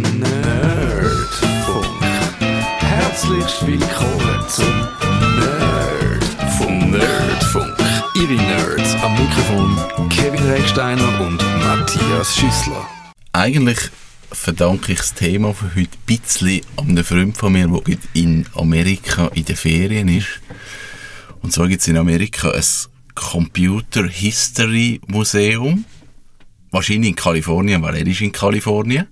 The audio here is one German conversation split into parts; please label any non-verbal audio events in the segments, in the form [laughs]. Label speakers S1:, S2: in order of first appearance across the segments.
S1: Nerdfunk. Herzlich willkommen zum Nerdfunk. Nerdfunk. Ihre Nerds am Mikrofon Kevin Recksteiner und Matthias Schüssler.
S2: Eigentlich verdanke ich das Thema für heute ein bisschen an einem Freund von mir, der in Amerika in den Ferien ist. Und zwar gibt es in Amerika ein Computer History Museum. Wahrscheinlich in Kalifornien, weil er ist in Kalifornien.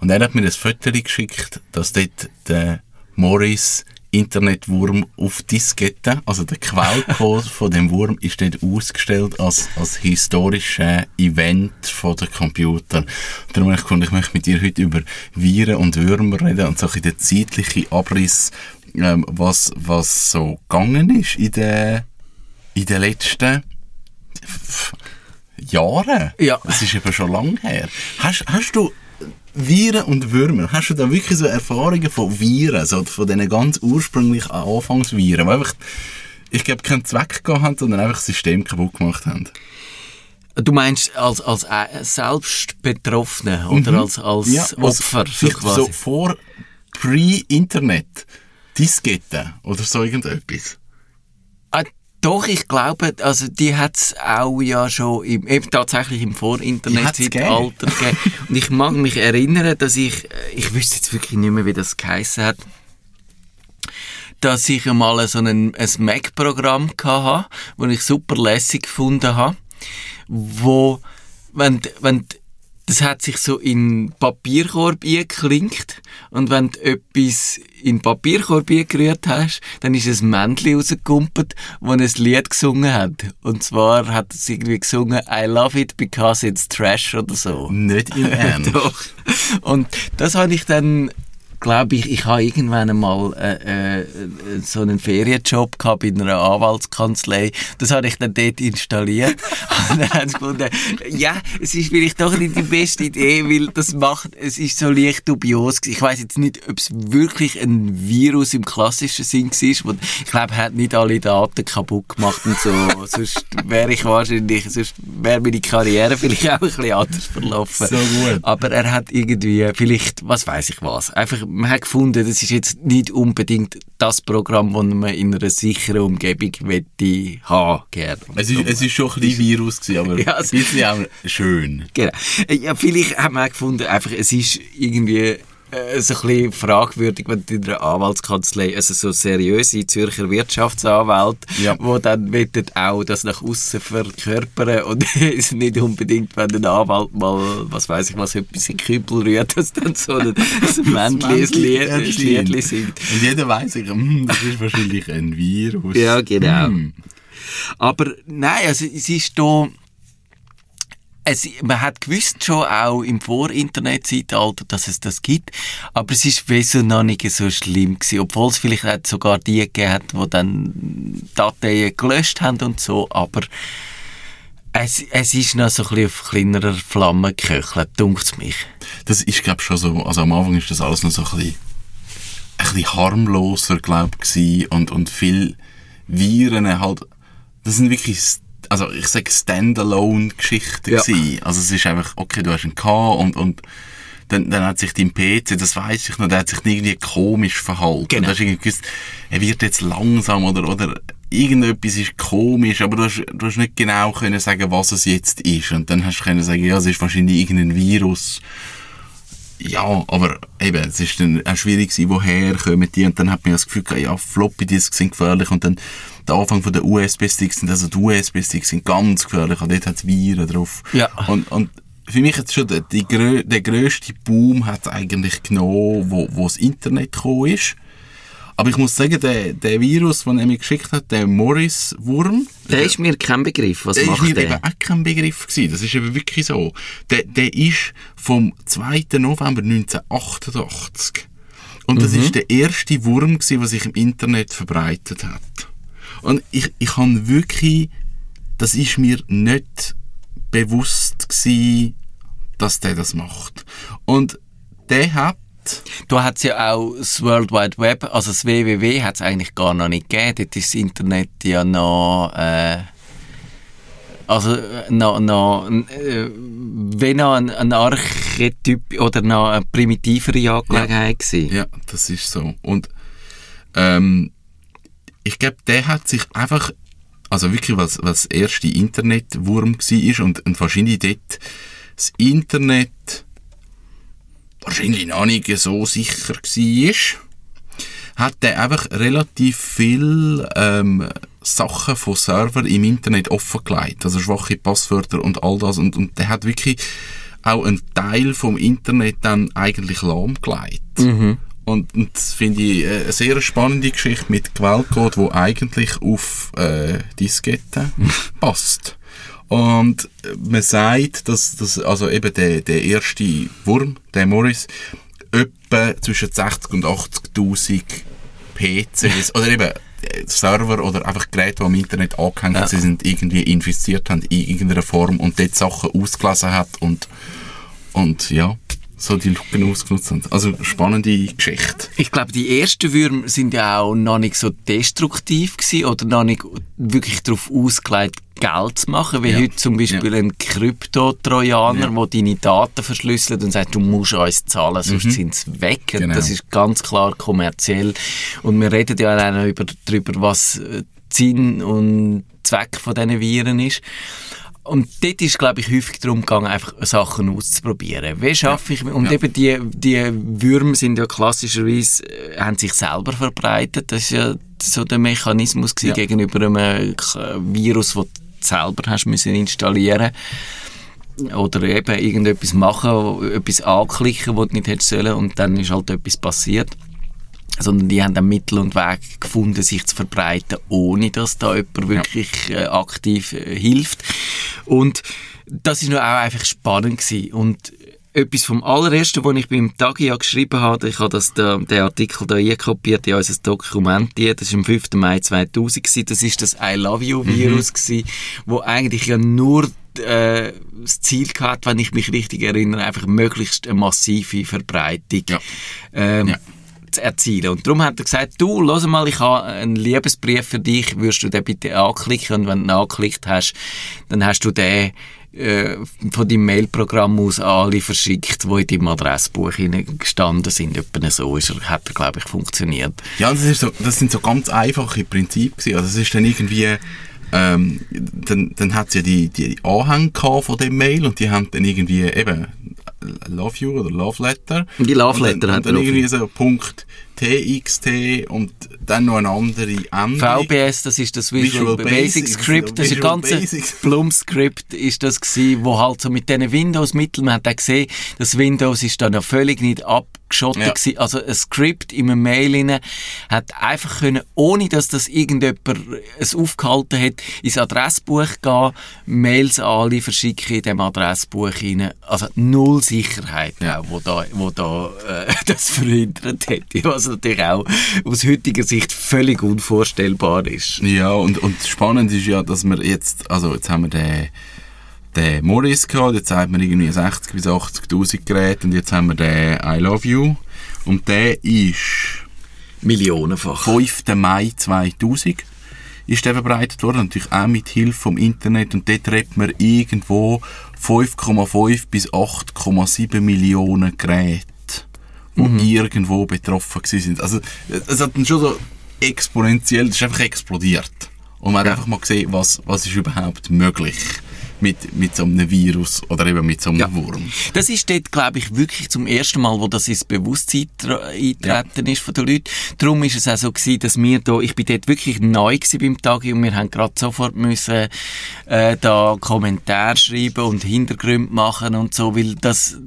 S2: Und er hat mir ein Foto geschickt, dass dort der Morris Internetwurm auf Diskette, also der Quellcode [laughs] von dem Wurm ist dort ausgestellt als, als historisches Event von den Computer. Darum habe ich gefunden, ich möchte mit dir heute über Viren und Würmer reden und so ein der zeitliche Abriss, ähm, was, was so gegangen ist in den, in den letzten Jahren.
S3: Ja.
S2: Das ist eben schon lange her. Hast, hast du Viren und Würmer, hast du da wirklich so Erfahrungen von Viren, so von diesen ganz ursprünglichen Anfangsviren, die einfach, ich glaube, keinen Zweck gehabt haben, sondern einfach das System kaputt gemacht haben?
S3: Du meinst als, als äh, selbst Betroffene oder als, als
S2: Mhm. Ja,
S3: Opfer? So
S2: vielleicht
S3: quasi.
S2: so vor Pre-Internet, Diskette oder so irgendetwas.
S3: Ah, doch, ich glaube, also die hat es auch ja schon im, eben tatsächlich im Vor-Internet-Zeitalter gegeben. Und ich mag mich erinnern, dass ich, äh, ich wüsste jetzt wirklich nicht mehr, wie das geheißen hat, dass ich einmal so ein, ein Mac-Programm hatte, das ich super lässig gefunden habe, wo, wenn, wenn, das hat sich so in Papierkorb eingeklinkt und wenn du etwas in Papierkorb eingerührt hast, dann ist ein Männchen rausgekumpelt, das ein Lied gesungen hat. Und zwar hat es irgendwie gesungen I love it because it's trash oder so.
S2: Nicht im [laughs] Ernst.
S3: Doch. Und das habe ich dann, glaube ich, ich habe irgendwann einmal äh, äh, so einen Ferienjob gehabt in einer Anwaltskanzlei. Das habe ich dann dort installiert. [laughs] [laughs] Und dann haben sie gefunden, ja, es ist vielleicht doch nicht die beste Idee, weil das macht, es ist so leicht dubios. Ich weiß jetzt nicht, ob es wirklich ein Virus im klassischen Sinn war. Ich glaube, er hat nicht alle Daten kaputt gemacht und so. [laughs] sonst wäre ich wahrscheinlich, sonst wäre meine Karriere vielleicht auch ein bisschen anders verlaufen.
S2: So gut.
S3: Aber er hat irgendwie, vielleicht, was weiß ich was, einfach, man hat gefunden, das ist jetzt nicht unbedingt das Programm, das man in einer sicheren Umgebung wette haben, gerne.
S2: Es ist, es ist schon ein bisschen Virus gewesen, aber
S3: Ja,
S2: ein bisschen auch schön.
S3: Genau. Ja, vielleicht hat man auch gefunden, einfach, es ist irgendwie äh, so ein bisschen fragwürdig, wenn du in einer Anwaltskanzlei, also so seriöse Zürcher Wirtschaftsanwälte,
S2: Ja.
S3: wo dann wollen auch das nach außen verkörpern und [laughs] es nicht unbedingt, wenn ein Anwalt mal, was weiß ich was, etwas in den Kübel rührt, dass dann so ein, [laughs] ein Männchen ein Lied- ein Liedli singt.
S2: Und jeder weiss, ich, hm, das ist wahrscheinlich ein Virus.
S3: Ja, genau.
S2: Hm.
S3: Aber nein, also es ist da... Es, man hat gewusst schon auch im Vor-Internet-Zeitalter, dass es das gibt, aber es ist wieso noch nicht so schlimm gewesen, obwohl es vielleicht sogar die gegeben hat, die dann Dateien gelöscht haben und so, aber es, es ist noch so ein bisschen auf kleinerer Flamme geköchelt, dunkt mich.
S2: Das ist, glaube schon so, also am Anfang ist das alles noch so ein bisschen, ein bisschen harmloser, glaube ich, und, und viel Viren halt, das sind wirklich, also ich sage Standalone-Geschichten
S3: Ja.
S2: gewesen. Also es ist einfach, okay, du hast einen K und, und dann, dann hat sich dein PC, das weiß ich noch, der hat sich irgendwie komisch verhalten.
S3: Genau.
S2: Du hast irgendwie gewusst, er wird jetzt langsam oder, oder irgendetwas ist komisch, aber du hast, du hast nicht genau können sagen, was es jetzt ist. Und dann hast du können sagen, ja, es ist wahrscheinlich irgendein Virus. Ja, aber eben, es ist dann auch schwierig gewesen, woher kommen die, und dann hat man das Gefühl gehabt, ja, Floppy Disks sind gefährlich, und dann der Anfang von der USB-Sticks sind, also die USB-Sticks sind ganz gefährlich, und dort hat es Viren drauf.
S3: Ja.
S2: Und, und für mich jetzt schon der, die, der grösste Boom hat eigentlich genommen, wo, wo das Internet gekommen ist. Aber ich muss sagen, der, der Virus, den er mir geschickt hat, der Morris-Wurm,
S3: Der ist mir kein Begriff, was
S2: der ist
S3: macht
S2: mir
S3: der?
S2: eben auch kein Begriff gewesen. Das ist eben wirklich so. Der, der ist vom 2. November 1988. Und das ist der erste Wurm gewesen, der sich im Internet verbreitet hat. Und ich, ich habe wirklich, das ist mir nicht bewusst gewesen, dass der das macht. Und der hat
S3: Hat es ja auch das World Wide Web, also das WWW hat es eigentlich gar noch nicht gegeben. Dort ist das Internet ja noch, äh, Also äh, noch, noch, äh, wenn noch ein, ein Archetyp oder noch eine primitivere Angelegenheit ja.
S2: Ja, das ist so. Und ähm, ich glaube, der hat sich einfach, also wirklich was, was erste Internetwurm war und, und wahrscheinlich dort das Internet wahrscheinlich noch nicht so sicher war, hat er einfach relativ viel ähm, Sachen von Server im Internet offengelegt, also schwache Passwörter und all das und, und der hat wirklich auch einen Teil vom Internet dann eigentlich lahmgelegt. Mhm. Und, und das finde ich äh, eine sehr spannende Geschichte mit Quellcode, wo eigentlich auf äh, Disketten passt. Und man sagt, dass, dass also eben der, der erste Wurm, der Morris, etwa zwischen 60 und 80.000 PCs oder eben äh, Server oder einfach Geräte, die am Internet angehängt ja. sind, irgendwie infiziert haben in irgendeiner Form und dort Sachen ausgelesen hat und, und ja so die Lücken ausgenutzt haben. Also spannende Geschichte.
S3: Ich glaube, die ersten Würmer sind ja auch noch nicht so destruktiv gewesen oder noch nicht wirklich darauf ausgelegt, Geld zu machen, wie ja. heute zum Beispiel ja. ein Krypto-Trojaner, ja. der deine Daten verschlüsselt und sagt, du musst uns zahlen, sonst mhm. sind sie weg. Genau. Das ist ganz klar kommerziell. Und wir reden ja auch noch über, darüber, was Sinn und Zweck von diesen Viren ist. Und dort ist, glaube ich, häufig darum gegangen, einfach Sachen auszuprobieren. Wie schaffe ich, und ja. eben die, die Würmer sind ja klassischerweise, äh, haben sich selber verbreitet. Das ist ja so der Mechanismus ja. gegenüber einem Virus, das du selber hast müssen installieren oder eben irgendetwas machen, etwas anklicken, was du nicht hättest sollen und dann ist halt etwas passiert sondern die haben dann Mittel und Weg gefunden, sich zu verbreiten, ohne dass da jemand wirklich äh, aktiv äh, hilft. Und das ist nur auch einfach spannend gewesen. Und etwas vom allerersten, was ich beim Tagia geschrieben habe, ich habe das, den, den Artikel da einkopiert in unser Dokument, das war am 5. Mai 2000 gewesen, das ist das I Love You Virus mhm. gewesen, wo eigentlich ja nur äh, das Ziel gehabt, wenn ich mich richtig erinnere, einfach möglichst eine massive Verbreitung ja. Ähm, ja zu erzielen. Und darum hat er gesagt, du, lass mal, ich habe einen Liebesbrief für dich, würdest du den bitte anklicken und wenn du ihn angeklickt hast, dann hast du den äh, von deinem Mailprogramm aus alle verschickt, die in deinem Adressbuch gestanden sind. Etwa so ist er, hat er, glaube ich, funktioniert.
S2: Ja, das, ist so, das sind so ganz einfache Prinzipien. Also das ist dann irgendwie ähm, dann, dann hat es ja die, die Anhänge von dem Mail und die haben dann irgendwie eben Love You oder Love Letter.
S3: Die Love Letter
S2: und dann,
S3: hat
S2: dann irgendwie so Punkt TXT und dann noch eine andere
S3: Änderung. VBS, das ist das Visual, Visual Basic, Basic Script, das ist ein ganzes [laughs] Plum-Script, ist das gewesen, wo halt so mit diesen Windows-Mitteln, man hat auch gesehen, das Windows ist dann noch völlig nicht abgeschottet ja. gewesen. Also ein Script in einem Mail rein, hat einfach können, ohne dass das irgendjemand es aufgehalten hat, ins Adressbuch gehen, Mails alle verschicken in dem Adressbuch rein. Also null Sicherheit, ja. auch, wo da, wo da äh, [laughs] das verhindert hätte. Was natürlich auch aus heutiger Sicht völlig unvorstellbar ist.
S2: Ja, und, und spannend ist ja, dass wir jetzt, also jetzt haben wir den, den Morris gehabt, jetzt haben wir irgendwie 60 bis 80'000 Geräte und jetzt haben wir den I Love You und der ist
S3: millionenfach.
S2: 5. Mai 2000 ist der verbreitet worden, natürlich auch mit Hilfe vom Internet und dort redet man irgendwo 5,5 bis 8,7 Millionen Geräte die mhm. irgendwo betroffen sind. Also es hat dann schon so exponentiell, das ist einfach explodiert. Und man hat einfach mal gesehen, was, was ist überhaupt möglich mit, mit so einem Virus oder eben mit so einem ja. Wurm.
S3: Das ist dort, glaube ich, wirklich zum ersten Mal, wo das ins Bewusstsein eintreten ja. ist von den Leuten. Darum ist es auch so gewesen, dass wir da, ich bin dort wirklich neu gewesen beim Tag und wir haben gerade sofort müssen, äh, da Kommentare schreiben und Hintergründe machen und so, weil das,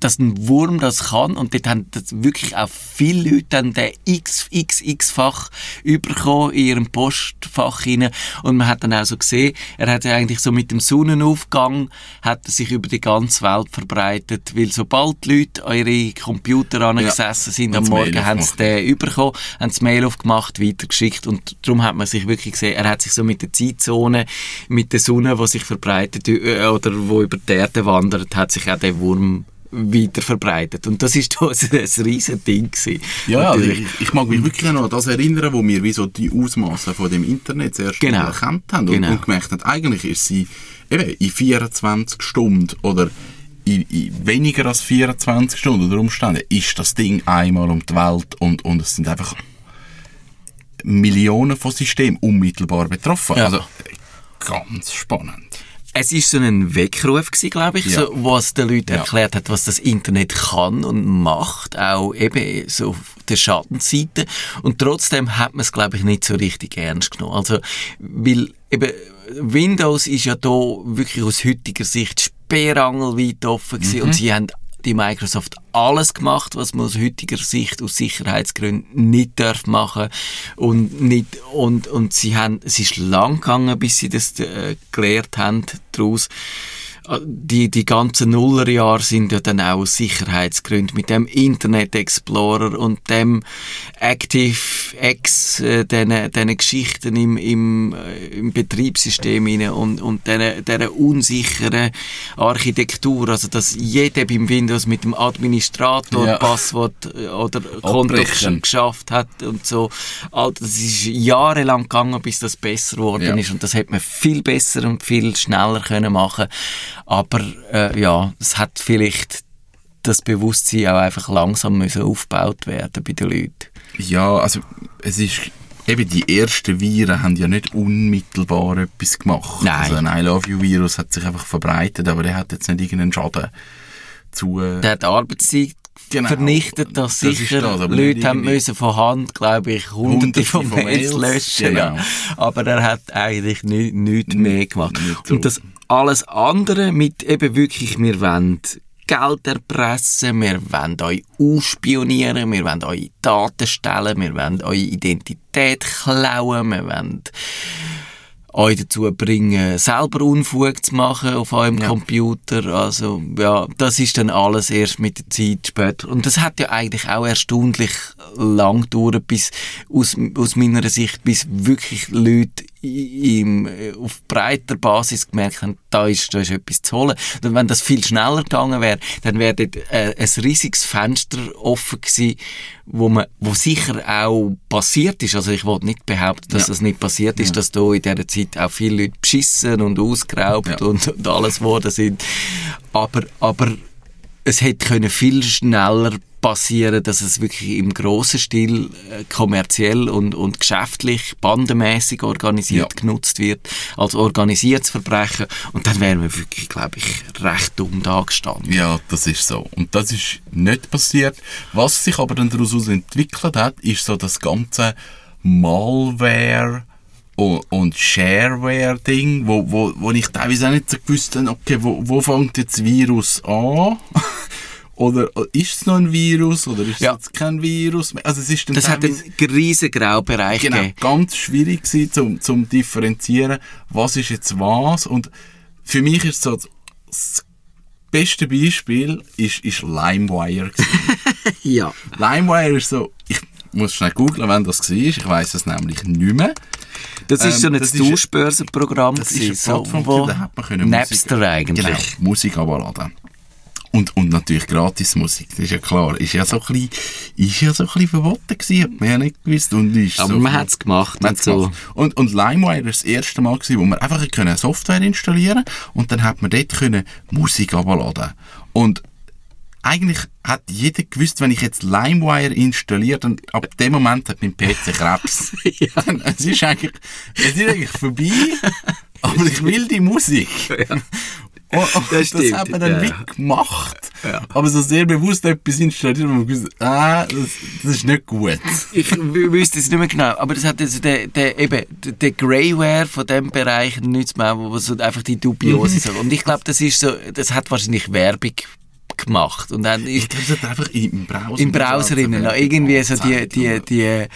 S3: dass ein Wurm das kann und dort haben wirklich auch viele Leute dann den XXX-fach bekommen in ihrem Postfach rein und man hat dann auch so gesehen, er hat ja eigentlich so mit dem Sonnenaufgang hat er sich über die ganze Welt verbreitet, weil sobald die Leute an ihre Computer angesessen ja. sind am Morgen, haben sie den bekommen, haben das Mail aufgemacht, weitergeschickt und darum hat man sich wirklich gesehen, er hat sich so mit der Zeitzone, mit der Sonne, die sich verbreitet äh, oder wo über die Erde wandert, hat sich auch der Wurm weiter verbreitet. Und das ist [laughs] ein, ein riesen Ding gewesen.
S2: Ja, also ich, ich, mag mich wirklich noch an das erinnern, wo wir wie so die Ausmaße von dem Internet zuerst genau. erkannt haben und, genau. und gemerkt haben, eigentlich ist sie eben in 24 Stunden oder in, in weniger als 24 Stunden oder Umständen ist das Ding einmal um die Welt und, und es sind einfach Millionen von Systemen unmittelbar betroffen. Ja. Also ganz spannend.
S3: Es ist so ein Weckruf glaube ich, ja. so, was den Leuten ja. erklärt hat, was das Internet kann und macht, auch eben so auf der Schattenseite. Und trotzdem hat man es, glaube ich, nicht so richtig ernst genommen. Also, weil eben Windows ist ja da wirklich aus heutiger Sicht sperrangelweit offen gewesen mhm. und sie haben die Microsoft alles gemacht, was man aus heutiger Sicht aus Sicherheitsgründen nicht darf machen. Und nicht und und sie haben es ist lang gegangen, bis sie das äh, gelernt haben daraus die, die ganzen Nullerjahre sind ja dann auch aus Sicherheitsgründen mit dem Internet Explorer und dem ActiveX, äh, diesen Geschichten im, im, äh, im Betriebssystem rein und, und dieser unsicheren Architektur, also dass jeder beim Windows mit dem Administrator ja. Passwort äh, oder Konto geschafft hat und so. Also, das ist jahrelang gegangen, bis das besser geworden ja. ist und das hätte man viel besser und viel schneller können machen aber äh, ja, es hat vielleicht das Bewusstsein auch einfach langsam müssen aufgebaut werden bei den Leuten.
S2: Ja, also es ist eben die ersten Viren haben ja nicht unmittelbar etwas gemacht.
S3: Nein.
S2: Also ein I Love You Virus hat sich einfach verbreitet, aber der hat jetzt nicht irgendeinen Schaden zu.
S3: Äh der hat Arbeitszeit genau. vernichtet, dass das sicher das, Leute haben müssen von Hand, glaube ich, hunderte, von, von Mails löschen. Genau. Ja. Aber er hat eigentlich nichts nicht mehr gemacht. Nicht so. Und das alles andere mit eben wirklich, wir wollen Geld erpressen, wir wollen euch ausspionieren, wir wollen eure Daten stellen, wir wollen eure Identität klauen, wir wollen euch dazu bringen, selber Unfug zu machen auf eurem ja. Computer. Also, ja, das ist dann alles erst mit der Zeit später. Und das hat ja eigentlich auch erstaunlich lang gedauert, bis, aus, aus meiner Sicht, bis wirklich Leute im, auf breiter Basis gemerkt haben, da ist, da ist etwas zu holen. Und wenn das viel schneller gegangen wäre, dann wäre dort äh, ein riesiges Fenster offen gewesen, wo man, wo sicher auch passiert ist. Also ich wollte nicht behaupten, dass ja. das nicht passiert ist, ja. dass da in dieser Zeit auch viele Leute beschissen und ausgeraubt ja. und, und alles geworden sind. Aber, aber es hätte können viel schneller passieren, dass es wirklich im grossen Stil äh, kommerziell und, und geschäftlich, bandenmäßig organisiert ja. genutzt wird, als organisiertes Verbrechen. Und dann wären wir wirklich, glaube ich, recht dumm da gestanden.
S2: Ja, das ist so. Und das ist nicht passiert. Was sich aber dann daraus entwickelt hat, ist so das ganze Malware, und Shareware-Ding, wo, wo, wo ich teilweise auch nicht so gewusst habe, okay, wo, wo fängt jetzt das Virus an? [laughs] Oder ist es noch ein Virus oder ist ja. es jetzt kein Virus
S3: Also es ist das hat einen riesen Graubereich
S2: genau, gegeben. ganz schwierig gewesen, zum, zum differenzieren, was ist jetzt was. Und für mich ist so das beste Beispiel ist, ist LimeWire. [laughs]
S3: ja.
S2: LimeWire ist so, ich muss schnell googeln, wenn das war. Ich weiß es nämlich nicht mehr.
S3: Das ist so ein Tauschbörsenprogramm.
S2: Das ist eine Plattform, so, da hat man können
S3: Napster
S2: Musik,
S3: eigentlich.
S2: Genau, Musik abladen. Und, und natürlich Gratismusik, das ist ja klar. Ist ja so ein bisschen, ist ja so ein bisschen verboten gewesen, hat man ja nicht gewusst. Und ist
S3: Aber
S2: so
S3: man hat es gemacht. Man
S2: und, so. und, und LimeWire war das erste Mal gewesen, wo man einfach können Software installieren und dann hat man dort können Musik abladen. Und eigentlich hat jeder gewusst, wenn ich jetzt LimeWire installiere, dann ab dem Moment hat mein PC Krebs. [laughs] ja. [laughs] es ist eigentlich, es ist eigentlich vorbei, aber ich will die Musik. [laughs] Ja. Und, oh, oh, das, das hat man dann ja. wie gemacht. Ja. Aber so sehr bewusst etwas installiert, wo man gewusst ah, das, das ist nicht gut.
S3: Ich wüsste es nicht mehr genau, aber das hat also der, der, eben, der Greyware von diesem Bereich nichts mehr, wo so einfach die dubiose. Sache. Und ich glaube, das ist so, das hat wahrscheinlich Werbung gemacht. Und dann
S2: ich glaube, das hat einfach im Browser.
S3: Im Browser innen, irgendwie so die, die, die,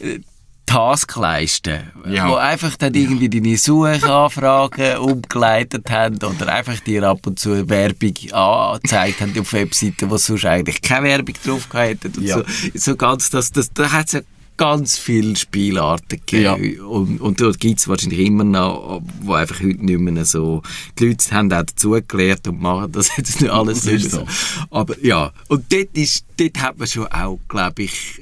S3: die Taskleisten, ja. wo einfach dann irgendwie deine Suchanfragen [laughs] umgeleitet haben oder einfach dir ab und zu Werbung angezeigt haben auf Webseiten, wo sonst eigentlich keine Werbung drauf hätten und ja. so, so ganz, das, das, da hat es ja ganz viele Spielarten gegeben. Und, und dort gibt es wahrscheinlich immer noch, wo einfach heute nicht mehr so, die Leute haben auch dazugelernt und machen das jetzt nicht alles
S2: Das ist so.
S3: Aber ja, und dort, ist, dort hat man schon auch, glaube ich,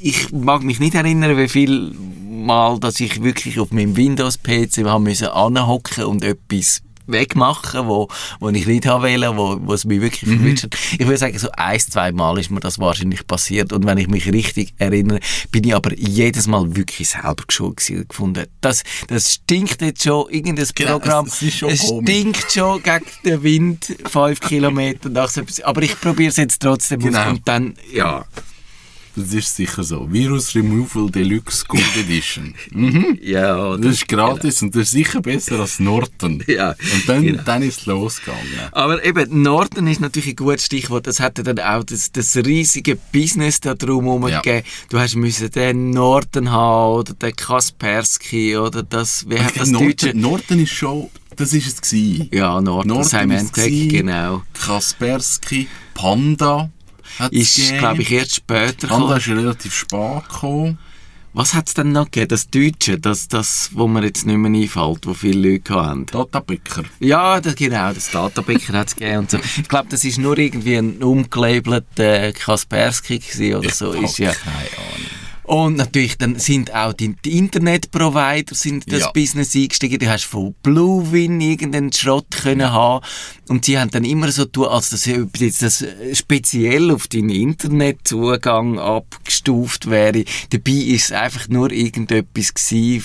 S3: ich mag mich nicht erinnern, wie viel Mal, dass ich wirklich auf meinem Windows-PC anhocken und etwas wegmachen, wo, wo ich nicht haben wollte, wo, wo es mich wirklich
S2: Mhm.
S3: verwirrt hat. Ich würde sagen, so ein, zwei Mal ist mir das wahrscheinlich passiert und wenn ich mich richtig erinnere, bin ich aber jedes Mal wirklich selber geschult gewesen gefunden. Das, das stinkt jetzt schon, irgendein
S2: Genau,
S3: Programm,
S2: es- es
S3: es stinkt schon gegen den Wind, fünf Kilometer nach so etwas. aber ich probiere es jetzt trotzdem aus
S2: Genau.
S3: und dann, ja,
S2: Das ist sicher so. Virus Removal Deluxe Gold Edition. [laughs]
S3: ja,
S2: Das ist gratis und das ist sicher besser als Norton. [laughs]
S3: Ja,
S2: Und dann,
S3: genau.
S2: dann ist es losgegangen.
S3: Aber eben, Norden ist natürlich ein gutes Stichwort. Das hat dann auch das, das riesige Business da drum
S2: Ja.
S3: gegeben. Du hast müssen den Norden haben oder den Kaspersky oder das, wie hat das Deutsche?
S2: Norton, Norton ist schon, das ist es gewesen.
S3: Ja, Symantec,
S2: ist es gewesen.
S3: genau.
S2: Kaspersky, Panda hat
S3: Ist, glaube ich, erst später
S2: Panda
S3: gekommen.
S2: ist relativ spät gekommen.
S3: Was hat es denn noch gegeben? Das Deutsche, das, das, wo mir jetzt nicht mehr einfällt, wo viele Leute haben.
S2: Datapicker.
S3: Ja, das, genau, das Datapicker hat es gegeben und so. Ich glaube, das ist nur irgendwie ein umgelabelter Kaspersky gewesen oder so.
S2: Ich
S3: Ist ja.
S2: keine Ahnung.
S3: Und natürlich dann sind auch die, die Internetprovider sind in das
S2: Ja.
S3: Business eingestiegen. Du hast von Bluewin irgendeinen Schrott können haben. Und sie haben dann immer so tun, als das jetzt das speziell auf deinen Internetzugang abgestuft wäre. Dabei ist es einfach nur irgendetwas gewesen,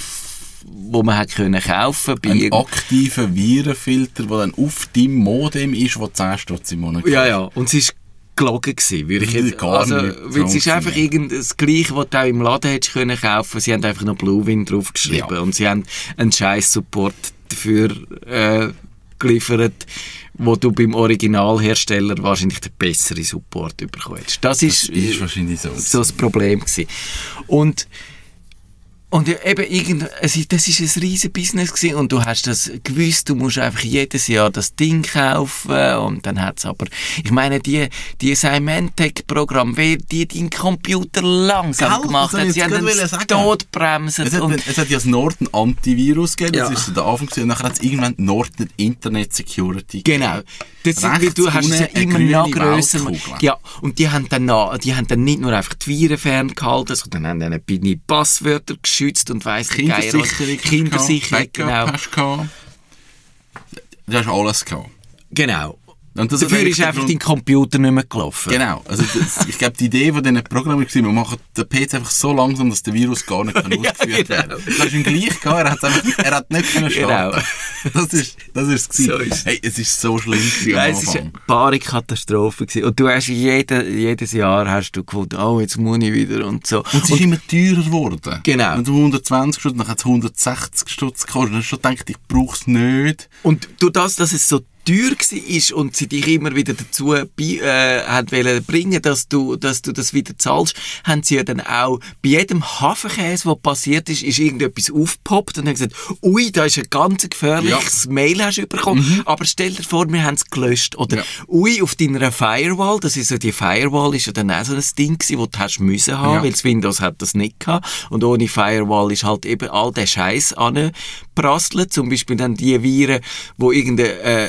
S3: wo man hat können kaufen bei
S2: Ein aktiver Virenfilter, der dann auf deinem Modem ist, wo 10 Stutz im Monat
S3: Ja, ja. Und es ist gelogen gewesen, würde ich
S2: ist
S3: jetzt,
S2: gar
S3: also,
S2: nicht
S3: weil es ist einfach irgend das Gleiche, was du auch im Laden hättest können kaufen. Sie haben einfach noch Bluewin draufgeschrieben
S2: Ja.
S3: und sie haben einen scheiß Support dafür äh, geliefert, wo du beim Originalhersteller wahrscheinlich den besseren Support bekommst. Das ist,
S2: Das ist wahrscheinlich so.
S3: so das Problem gewesen. Und und ja, eben irgend, es, ist- das ist ein riesen Business gewesen und du hast das gewusst, du musst einfach jedes Jahr das Ding kaufen und dann hat's aber, ich meine, die, die Symantec-Programme, wie die deinen Computer langsam
S2: Gell?
S3: gemacht
S2: Das wollte
S3: sie haben den
S2: sagen.
S3: totbremsen
S2: Es hat,
S3: und
S2: es hat ja das Norton Antivirus gegeben, das
S3: Ja.
S2: ist so der Anfang gewesen, und nachher hat es irgendwann Norton Internet Security gegeben.
S3: Genau. Das sind, weil du hast es ja immer noch grösser. Ja, und die haben dann noch, die haben dann nicht nur einfach die Viren ferngehalten, sondern haben dann deine Passwörter geschützt und weiss.
S2: Kindersicherung.
S3: Kindersicherung,
S2: Backup
S3: genau.
S2: hast du gehabt. Du hast alles gehabt.
S3: Genau.
S2: Und das
S3: Dafür ist einfach
S2: Grund-
S3: dein Computer nicht mehr gelaufen.
S2: Genau. Also das, [laughs] ich glaube, die Idee von diesen Programmen war, wir machen den PC einfach so langsam, dass der Virus gar nicht kann [laughs]
S3: Ja,
S2: ausgeführt
S3: genau.
S2: werden Du hast ihn gleich gehabt, er hat, einfach, er hat nicht können starten. [laughs] Das ist, das ist es.
S3: So ist
S2: hey, es ist so schlimm am
S3: es war eine bare Katastrophe. Gewesen. Und du hast jede, jedes Jahr hast du gefunden, oh, jetzt muss ich wieder und so.
S2: Und es ist immer teurer geworden.
S3: Genau.
S2: Und um 120 Stutz, dann hat es 160 Stutz gekostet. Dann hast du schon gedacht, ich brauche es nicht.
S3: Und durch das, dass es so teuer war und sie dich immer wieder dazu bei, äh, haben wollen bringen, dass du, dass du das wieder zahlst, haben sie ja dann auch bei jedem Hafenkäse, was passiert ist, ist irgendetwas aufgepoppt und haben gesagt, ui, da ist ein ganz gefährliches Mail hast du bekommen, aber stell dir vor, wir haben es gelöscht. Oder
S2: Ja.
S3: ui, auf deiner Firewall, das ist so, die Firewall ist ja dann auch so ein Ding gewesen, wo du hast müssen haben,
S2: Ja.
S3: weil das Windows hat das nicht gehabt. Und ohne Firewall ist halt eben all der Scheiß angeprasselt. Zum Beispiel dann die Viren, wo irgendeine äh,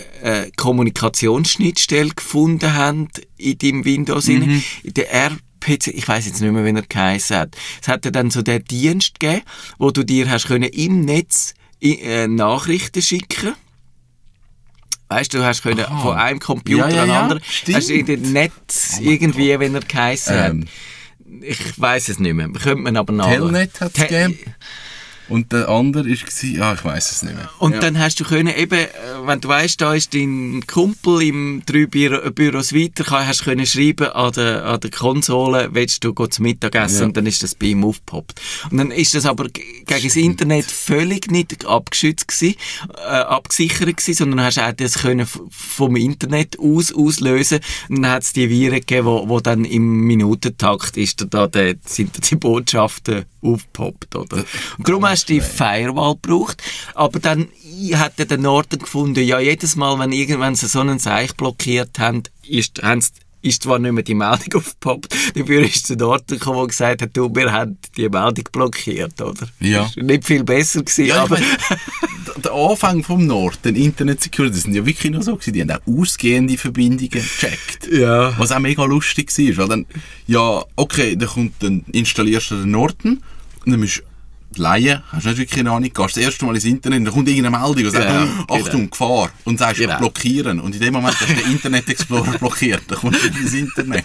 S3: äh, Kommunikationsschnittstelle gefunden haben in deinem Windows. Mhm. Der RPC, ich weiß jetzt nicht mehr, wie er geheißen hat. Es hat ja dann so den Dienst gegeben, wo du dir hast können im Netz äh, Nachrichten schicken Weißt du, du hast können
S2: Aha.
S3: von einem Computer
S2: Ja, ja,
S3: an den
S2: ja,
S3: anderen,
S2: stimmt.
S3: hast in den Netz irgendwie, wenn er geheißen
S2: Ähm.
S3: hat. Ich weiß es nicht mehr. Könnte man aber nach.
S2: Telnet hat's
S3: Te-
S2: gegeben. Und der andere war, ah, ich weiß es nicht mehr.
S3: Und
S2: ja.
S3: dann hast du können eben, äh, wenn du weißt, da ist dein Kumpel im drei Büro, Büros weiter, kann- hast du können schreiben an der, an der Konsole, willst du zum Mittagessen
S2: Ja.
S3: und dann ist das bei ihm aufgepoppt. Und dann ist das aber gegen das Internet völlig nicht abgeschützt gewesen, äh, abgesichert gewesen, sondern hast auch das können vom Internet aus auslösen. Und dann hat es die Viren gegeben, wo, wo dann im Minutentakt ist da, da sind da die Botschaften aufgepoppt, oder? Und darum hast du die Firewall gebraucht. Aber dann hat der Norden gefunden, ja, jedes Mal, wenn irgendwann sie so einen Seich blockiert haben, ist, haben sie ist zwar nicht mehr die Meldung aufgepoppt, dafür ist es ein Ort gekommen, der gesagt hat, du, wir haben die Meldung blockiert, oder?
S2: Ja.
S3: War nicht viel besser gewesen,
S2: Ja,
S3: aber...
S2: der- Anfang vom Norden, Internet Security, das sind ja wirklich noch so gewesen, die haben auch ausgehende Verbindungen gecheckt.
S3: Ja.
S2: Was auch mega lustig war, weil dann, ja, okay, dann kommt, dann installierst du den Norden, und dann musst du Laien, hast du nicht wirklich eine Ahnung, gehst das erste Mal ins Internet, dann kommt irgendeine Meldung und sagt,
S3: Ja,
S2: Achtung,
S3: genau.
S2: Gefahr, und sagst,
S3: Genau.
S2: blockieren. Und in dem Moment hast du den [laughs] Internet Explorer blockiert, dann kommst du nicht ins Internet.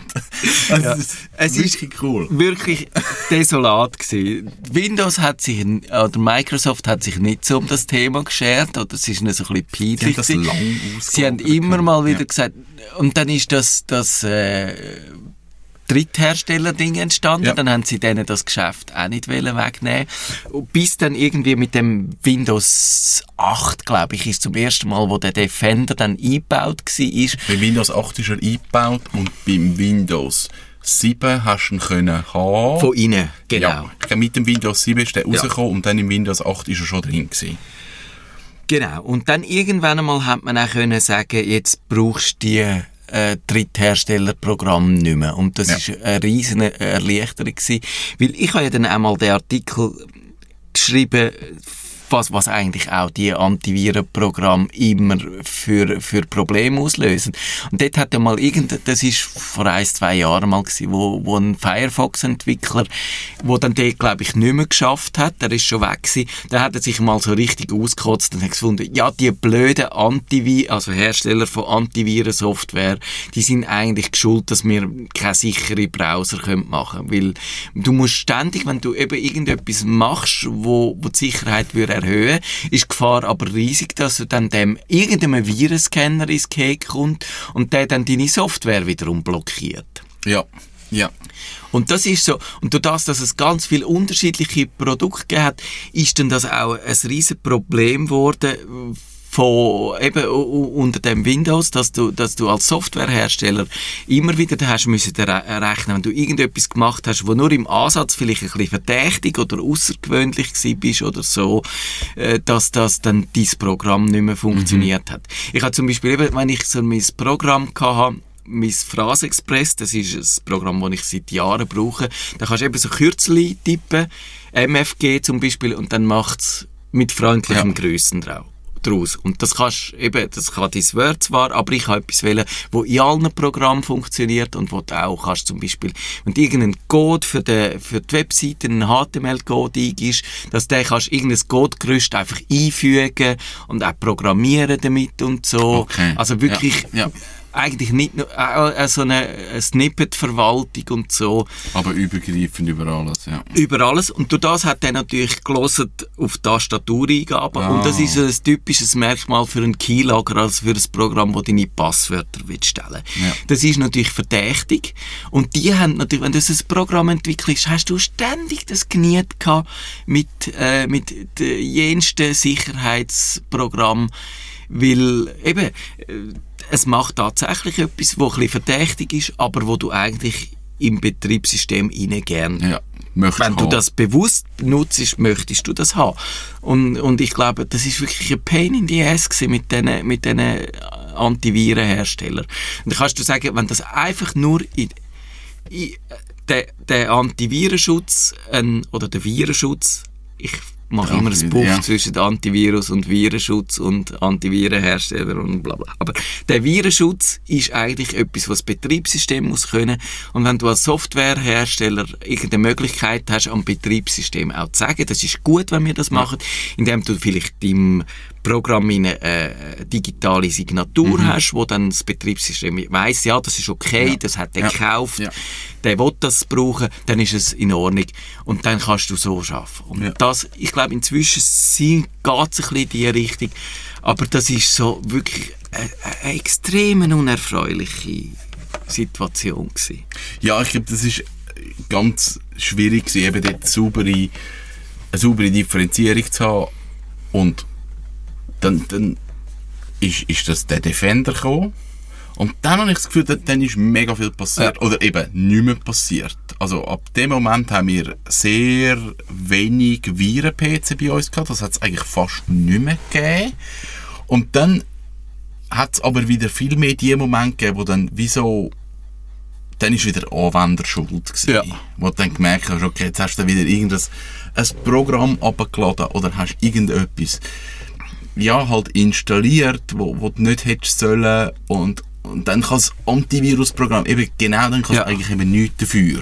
S2: Also,
S3: Ja.
S2: ist
S3: Es ist-
S2: wirklich cool.
S3: wirklich desolat gewesen. Windows hat sich, oder Microsoft hat sich nicht so um das Thema geschert, oder es ist so ein bisschen
S2: haben
S3: peinlich
S2: das
S3: gewesen.
S2: lang
S3: Sie haben immer mal wieder
S2: Ja.
S3: gesagt, und dann ist das, das äh, Dritthersteller-Ding entstanden,
S2: Ja.
S3: dann haben sie denen das Geschäft auch nicht wegnehmen Bis dann irgendwie mit dem Windows 8, glaube ich, ist zum ersten Mal, wo der Defender dann eingebaut war,
S2: Bei Windows 8 ist er eingebaut und beim Windows 7 hast du ihn können haben.
S3: von innen, genau.
S2: Ja, mit dem Windows 7 ist der rausgekommen und dann im Windows 8 ist er schon drin gewesen.
S3: Genau. Und dann irgendwann einmal hat man auch können sagen, jetzt brauchst du die äh, Drittherstellerprogramm nicht mehr. Und das
S2: Ja.
S3: ist eine riesen Erleichterung gewesen. Weil ich habe ja dann einmal den Artikel geschrieben, was, was eigentlich auch die Antivirenprogramme immer für, für Probleme auslösen. Und dort hat er mal irgend, das ist vor ein, zwei Jahren mal gewesen, wo, wo ein Firefox-Entwickler, wo dann den, glaube ich, nicht mehr geschafft hat, der ist schon weg gewesen, der hat er sich mal so richtig ausgekotzt und hat gefunden, ja, die blöden Antiviren, also Hersteller von Antivirensoftware, die sind eigentlich geschuld, dass wir keine sicheren Browser können machen können. Weil du musst ständig, wenn du eben irgendetwas machst, wo, wo die Sicherheit würde erhöhen, ist die Gefahr aber riesig, dass du dann dem irgendeinem Virenscanner ins Cake kommt und der dann deine Software wiederum blockiert.
S2: Ja, ja.
S3: Und das ist so, und durch das, dass es ganz viele unterschiedliche Produkte hat, ist dann das auch ein riesen Problem geworden von eben unter dem Windows, dass du, dass du als Softwarehersteller immer wieder da hast müssen re- rechnen, wenn du irgendetwas gemacht hast, wo nur im Ansatz vielleicht ein bisschen verdächtig oder außergewöhnlich gewesen bist oder so, äh, dass das dann dein Programm nicht mehr funktioniert hat. Ich habe zum Beispiel eben, wenn ich so mein Programm hatte, mein Phrasexpress, das ist ein Programm, das ich seit Jahren brauche. Da kannst du eben so Kürzel tippen, MFG zum Beispiel, und dann macht es mit freundlichen
S2: Ja.
S3: Grüßen drauf draus. Und das kannst eben, das kann dein Word zwar, aber ich habe etwas wählen, wo in allen Programmen funktioniert und wo du auch kannst zum Beispiel, wenn du irgendeinen Code für die, für die Webseite, einen HTML-Code eingibst, dass der kannst irgendein Code-Gerüst einfach einfügen und auch programmieren damit und so.
S2: Okay.
S3: Also wirklich,
S2: Ja, ja.
S3: Eigentlich nicht nur, äh, äh, so eine, eine Snippet-Verwaltung und so.
S2: Aber übergreifend über alles, ja.
S3: Über alles. Und durch das hat er natürlich gelesen auf Tastatureingaben.
S2: Ah.
S3: Und das ist ein typisches Merkmal für einen Keylogger, also für ein Programm, wo deine Passwörter willst stellen
S2: Ja.
S3: Das ist natürlich verdächtig. Und die haben natürlich, wenn du ein Programm entwickelst, hast du ständig das geniert gehabt mit, äh, mit den jensten Sicherheitsprogramm, weil eben, äh, es macht tatsächlich etwas, wo ein verdächtig ist, aber wo du eigentlich im Betriebssystem rein gern
S2: ja. Möchtest
S3: wenn du
S2: haben.
S3: das bewusst nutzt, möchtest du das haben. Und, und ich glaube, das ist wirklich ein Pain in the ass mit diesen mit Antivirenherstellern. Und dann kannst du sagen, wenn das einfach nur in, in, der, der Antivirenschutz ähm, oder der Virenschutz, ich mache immer ein Puff
S2: ja.
S3: zwischen Antivirus und Virenschutz und Antivirenhersteller und bla bla. Aber der Virenschutz ist eigentlich etwas, was das Betriebssystem muss können. Und wenn du als Softwarehersteller irgendeine Möglichkeit hast, am Betriebssystem auch zu sagen, das ist gut, wenn wir das machen, indem du vielleicht im Programm eine äh, digitale Signatur hast, wo dann das Betriebssystem weiss, ja, das ist okay,
S2: Ja.
S3: das hat er
S2: Ja.
S3: gekauft,
S2: Ja.
S3: der will das brauchen, dann ist es in Ordnung. Und dann kannst du so arbeiten. Und das, ich glaube, inzwischen geht es ein bisschen in diese Richtung. Aber das ist so wirklich eine, eine extrem unerfreuliche Situation gewesen.
S2: Ja, ich glaube, das ist ganz schwierig gewesen, eben dort saubere, eine saubere Differenzierung zu haben. Und dann, dann ist, ist das der Defender gekommen. Und dann habe ich das Gefühl, dann, dann ist mega viel passiert. Oder eben nicht mehr passiert. Also ab dem Moment haben wir sehr wenig Viren-PC bei uns gehabt. Das hat es eigentlich fast nicht mehr gegeben. Und dann hat es aber wieder viel mehr die Momente gegeben, wo dann wie so dann ist wieder Anwender schuld gewesen.
S3: Ja.
S2: Wo du dann gemerkt hast, okay, jetzt hast du wieder irgendein ein Programm abgeladen oder hast irgendetwas, ja, halt installiert, wo, wo du nicht hättest sollen und, und dann kann das Antivirusprogramm eben genau, dann kann es
S3: Ja.
S2: eigentlich eben nichts dafür.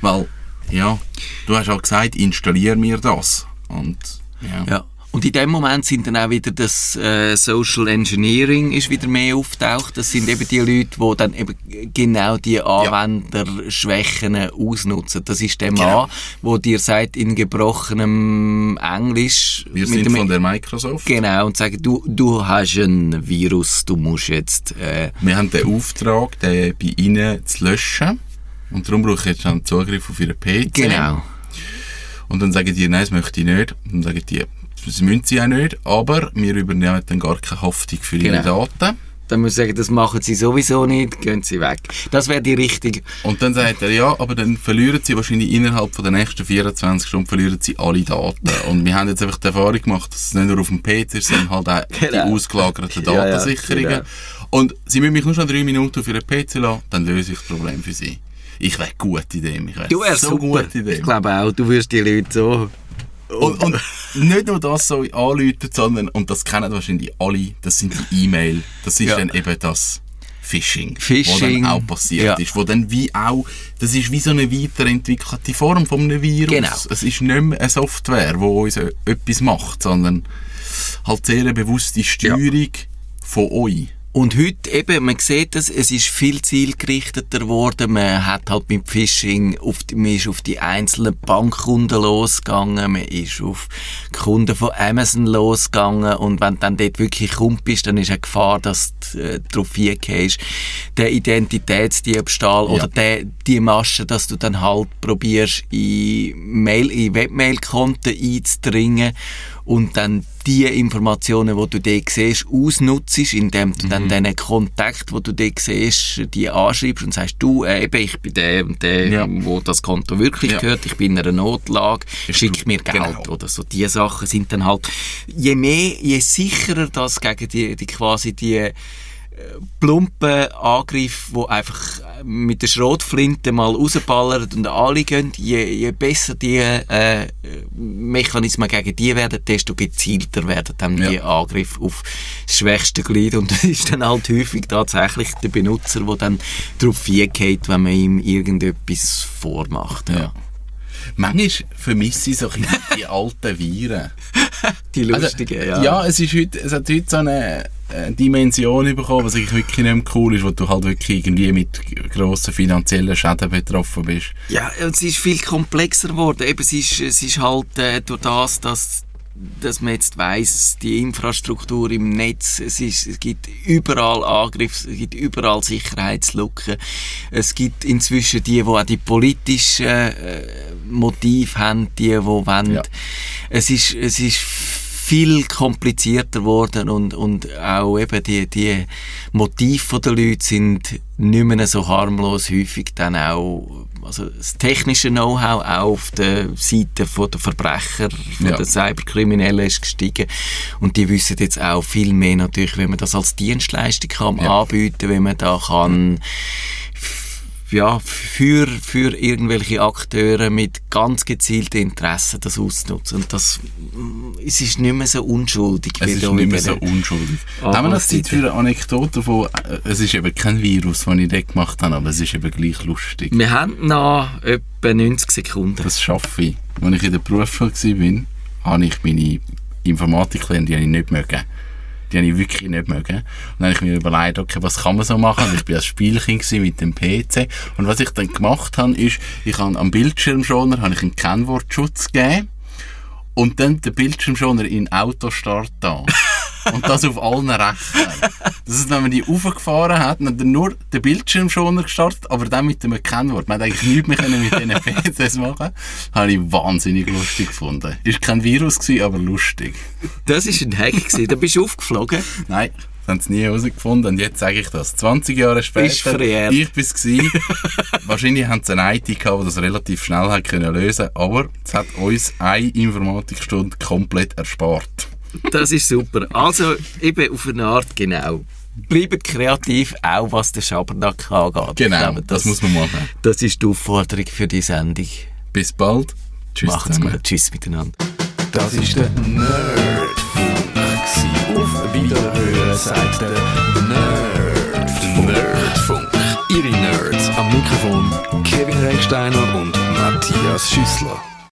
S2: Weil, ja, du hast auch gesagt, installier mir das. Und, ja.
S3: Ja. Und in dem Moment sind dann auch wieder das äh, Social Engineering ist wieder mehr auftaucht. Das sind eben die Leute, die dann eben genau die Anwenderschwächen ausnutzen. Das ist der Mann,
S2: Genau.
S3: wo dir sagt in gebrochenem Englisch
S2: Wir
S3: mit
S2: sind
S3: dem-
S2: von der Microsoft.
S3: Genau, und sagen, du, du hast ein Virus, du musst jetzt... Äh,
S2: Wir haben den Auftrag, den bei Ihnen zu löschen. Und darum brauche ich jetzt einen Zugriff auf Ihren PC.
S3: genau.
S2: Und dann sagen die, nein, das möchte ich nicht. Und dann sagen die, das müssen sie auch nicht, aber wir übernehmen dann gar keine Haftung für ihre
S3: Genau.
S2: Daten.
S3: Dann muss ich sagen, das machen sie sowieso nicht, gehen sie weg. Das wäre die richtige...
S2: Und dann sagt er, ja, aber dann verlieren sie wahrscheinlich innerhalb von den nächsten 24 Stunden verlieren sie alle Daten. Und wir haben jetzt einfach die Erfahrung gemacht, dass es nicht nur auf dem PC ist, sondern halt auch die
S3: Genau.
S2: ausgelagerten
S3: Ja, ja,
S2: Datensicherungen.
S3: genau.
S2: Und sie müssen mich nur schon drei Minuten auf ihren PC lassen, dann löse ich das Problem für sie. Ich wäre gut in dem. Ich wäre so
S3: super.
S2: gut in dem.
S3: Ich glaube auch, du wirst die Leute so...
S2: Und, und nicht nur das so anrufen, sondern, und das kennen wahrscheinlich alle, das sind die E-Mail. Das ist
S3: Ja.
S2: dann eben das Phishing,
S3: Phishing,
S2: was dann auch passiert
S3: ja.
S2: ist. Wo dann wie auch, das ist wie so eine weiterentwickelte Form von einem Virus.
S3: Genau.
S2: Es ist nicht mehr eine Software, die uns äh, etwas macht, sondern halt sehr eine bewusste Steuerung von euch.
S3: Und heute eben, man sieht es, es ist viel zielgerichteter geworden. Man hat halt mit Phishing, auf die, man ist auf die einzelnen Bankkunden losgegangen, man ist auf Kunden von Amazon losgegangen und wenn du dann dort wirklich kommt bist, dann ist eine Gefahr, dass du äh, drauf hingehst. Der Identitätsdiebstahl oder der, die Masche, dass du dann halt probierst, in Mail, in Webmail-Konten einzudringen und dann die Informationen, die du dort siehst, ausnutzt, indem du dann diesen Kontakt, wo du dort siehst, die anschreibst und sagst, du, äh, eben, ich bin der und der,
S2: Ja.
S3: wo das Konto wirklich
S2: Ja.
S3: gehört, ich bin in einer Notlage, schick mir Geld
S2: genau.
S3: oder so. Die Sachen sind dann halt, je mehr, je sicherer das gegen die, die quasi die plumpen Angriff, wo einfach äh, mit der Schrotflinte mal rausballern und alle gehen, je, je besser die äh, Mechanismen gegen die werden, desto gezielter werden dann
S2: Ja.
S3: die Angriffe auf das schwächste Glied und [laughs] das ist dann halt häufig tatsächlich der Benutzer, der dann darauf hingeht, wenn man ihm irgendetwas vormacht. Ja.
S2: Ja. Manchmal vermisse ich so ein bisschen die alten Viren. [laughs]
S3: Die
S2: Also,
S3: lustigen, ja.
S2: ja, es, ist heute, es hat heute so eine äh, Dimension bekommen, was eigentlich wirklich nicht mehr cool ist, wo du halt wirklich irgendwie mit grossen finanziellen Schäden betroffen bist.
S3: Ja, es ist viel komplexer geworden. Eben, es ist, es ist halt äh, durch das, dass dass man jetzt weiss, die Infrastruktur im Netz, es, ist, es gibt überall Angriffe, es gibt überall Sicherheitslücken. Es gibt inzwischen die, die auch die politischen äh, Motive haben, die, die wollen.
S2: Ja.
S3: Es ist, es ist viel komplizierter geworden und, und auch eben die, die Motive der Leute sind nicht mehr so harmlos, häufig dann auch, also das technische Know-how auch auf der Seite von der Verbrecher, von
S2: Ja.
S3: der Cyberkriminellen ist gestiegen und die wissen jetzt auch viel mehr natürlich, wie man das als Dienstleistung kann
S2: Ja.
S3: anbieten, wie man da kann ja, für, für irgendwelche Akteure mit ganz gezielten Interessen das ausnutzen. Und das, mm, es ist nicht mehr so unschuldig.
S2: Es ist nicht mehr so unschuldig. Haben wir noch Zeit für eine Anekdote von, äh, es ist eben kein Virus, das ich dort gemacht habe, aber es ist eben gleich lustig.
S3: Wir haben noch etwa 90 Sekunden.
S2: Das schaffe ich. Als ich in der Berufsschule war, habe ich meine Informatiklehre, die habe ich nicht mögen. Die habe ich wirklich nicht mögen. Und dann habe ich mir überlegt, okay, was kann man so machen? Und ich war als Spielkind mit dem PC. Und was ich dann gemacht habe, ist, ich habe am Bildschirmschoner habe ich einen Kennwortschutz gegeben und dann den Bildschirmschoner in Autostart da. [laughs] Und das auf allen Rechnern. Das ist, wenn man die aufgefahren hat, dann hat nur den Bildschirmschoner gestartet, aber dann mit dem Kennwort. Man hat eigentlich nichts mehr können mit diesen [laughs] PCs machen Habe ich wahnsinnig lustig gefunden. Ist kein Virus gewesen, aber lustig.
S3: Das war ein Hack. gewesen. Da bist du aufgeflogen.
S2: Nein, das haben sie nie herausgefunden und jetzt sage ich das. 20 Jahre später,
S3: Ist
S2: ich bin es. [laughs] Wahrscheinlich haben sie eine IT gehabt, die das relativ schnell hat können lösen aber es hat uns eine Informatikstunde komplett erspart.
S3: Das ist super. Also eben auf eine Art genau. bleibt kreativ, auch was den Schabernack angeht.
S2: Genau,
S3: glaube,
S2: das, muss man machen.
S3: Das ist die Aufforderung für die Sendung.
S2: Bis bald. Tschüss
S3: Macht's
S2: zusammen.
S3: gut. Tschüss miteinander.
S1: Das ist der Nerdfunk. Auf Wiederhören sagt der Nerd. Nerdfunk. Ihre Nerds am Mikrofon Kevin Recksteiner und Matthias Schüssler.